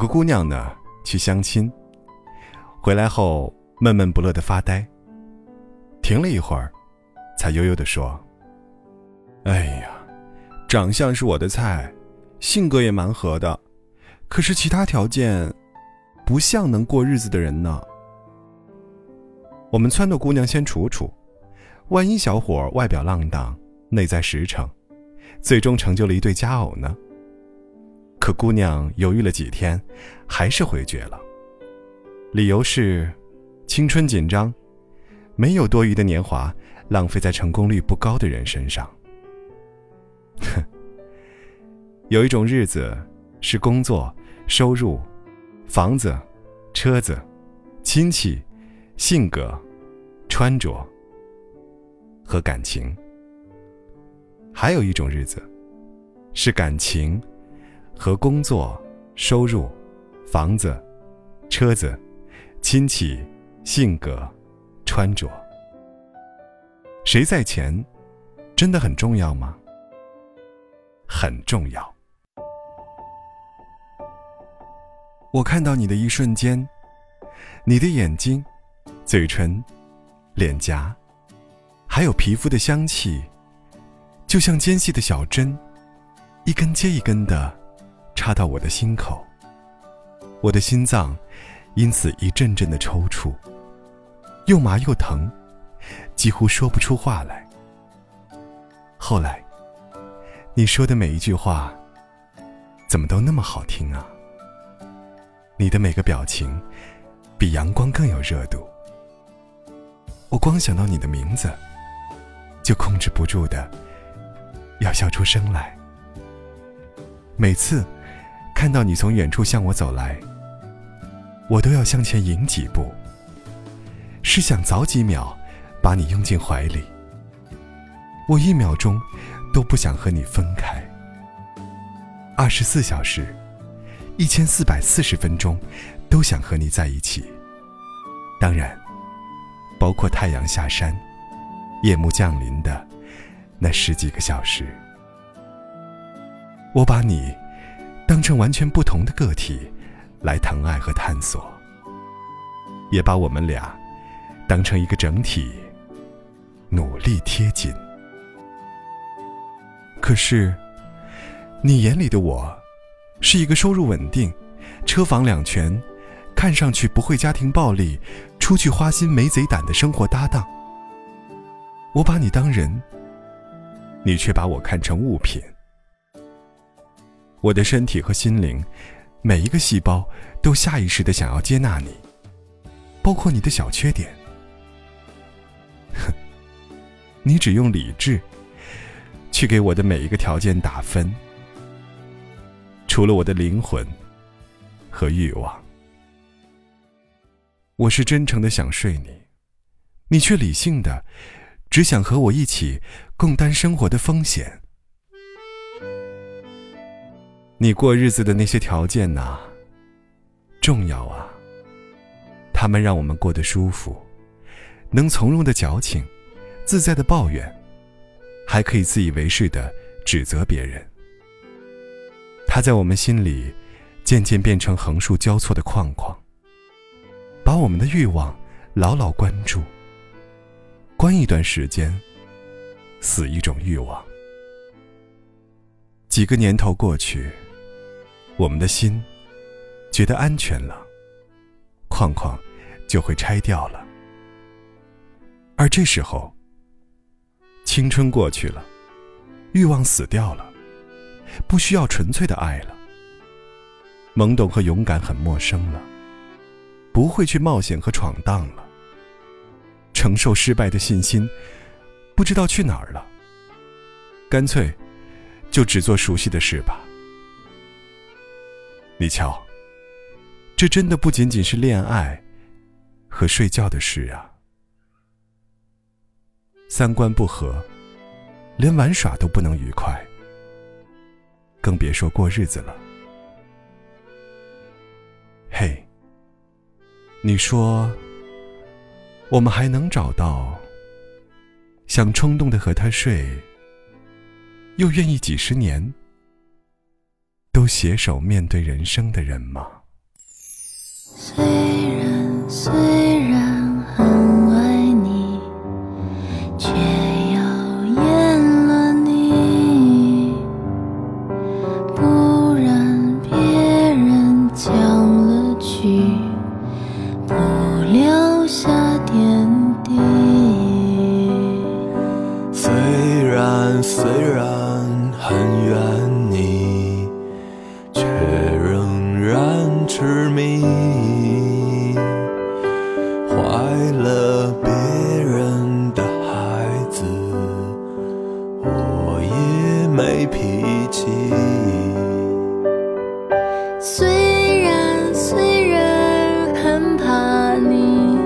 个姑娘呢，去相亲，回来后闷闷不乐的发呆。停了一会儿，才悠悠的说：“哎呀，长相是我的菜，性格也蛮合的，可是其他条件，不像能过日子的人呢。我们撺掇姑娘先处处，万一小伙外表浪荡，内在实诚，最终成就了一对佳偶呢？”可姑娘犹豫了几天，还是回绝了。理由是，青春紧张，没有多余的年华浪费在成功率不高的人身上。哼，有一种日子，是工作、收入、房子、车子、亲戚、性格、穿着和感情；还有一种日子，是感情。和工作、收入、房子、车子、亲戚、性格、穿着，谁在前，真的很重要吗？很重要。我看到你的一瞬间，你的眼睛、嘴唇、脸颊，还有皮肤的香气，就像尖细的小针，一根接一根的。插到我的心口，我的心脏因此一阵阵的抽搐，又麻又疼，几乎说不出话来。后来，你说的每一句话，怎么都那么好听啊？你的每个表情，比阳光更有热度。我光想到你的名字，就控制不住的要笑出声来。每次。看到你从远处向我走来，我都要向前迎几步，是想早几秒把你拥进怀里。我一秒钟都不想和你分开。二十四小时，一千四百四十分钟，都想和你在一起。当然，包括太阳下山、夜幕降临的那十几个小时。我把你。当成完全不同的个体来疼爱和探索，也把我们俩当成一个整体，努力贴近。可是，你眼里的我，是一个收入稳定、车房两全、看上去不会家庭暴力、出去花心没贼胆的生活搭档。我把你当人，你却把我看成物品。我的身体和心灵，每一个细胞都下意识的想要接纳你，包括你的小缺点。哼，你只用理智去给我的每一个条件打分，除了我的灵魂和欲望。我是真诚的想睡你，你却理性的只想和我一起共担生活的风险。你过日子的那些条件呐，重要啊。他们让我们过得舒服，能从容的矫情，自在的抱怨，还可以自以为是的指责别人。他在我们心里，渐渐变成横竖交错的框框，把我们的欲望牢牢关住。关一段时间，死一种欲望。几个年头过去。我们的心觉得安全了，框框就会拆掉了。而这时候，青春过去了，欲望死掉了，不需要纯粹的爱了。懵懂和勇敢很陌生了，不会去冒险和闯荡了。承受失败的信心不知道去哪儿了。干脆就只做熟悉的事吧。你瞧，这真的不仅仅是恋爱和睡觉的事啊！三观不合，连玩耍都不能愉快，更别说过日子了。嘿，你说，我们还能找到想冲动的和他睡，又愿意几十年？都携手面对人生的人吗？没脾气。虽然虽然很怕你，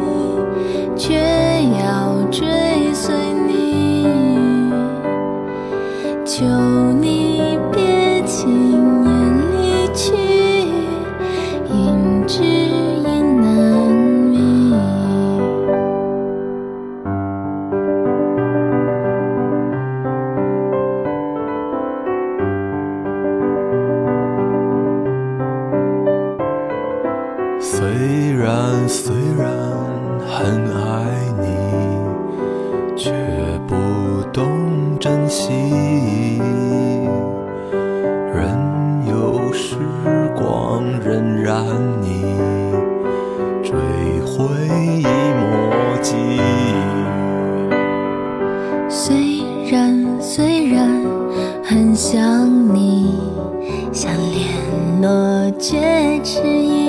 却要追随你。求你虽然很爱你，却不懂珍惜。任由时光荏苒你，追悔已莫及。虽然虽然很想你，想联络却迟疑，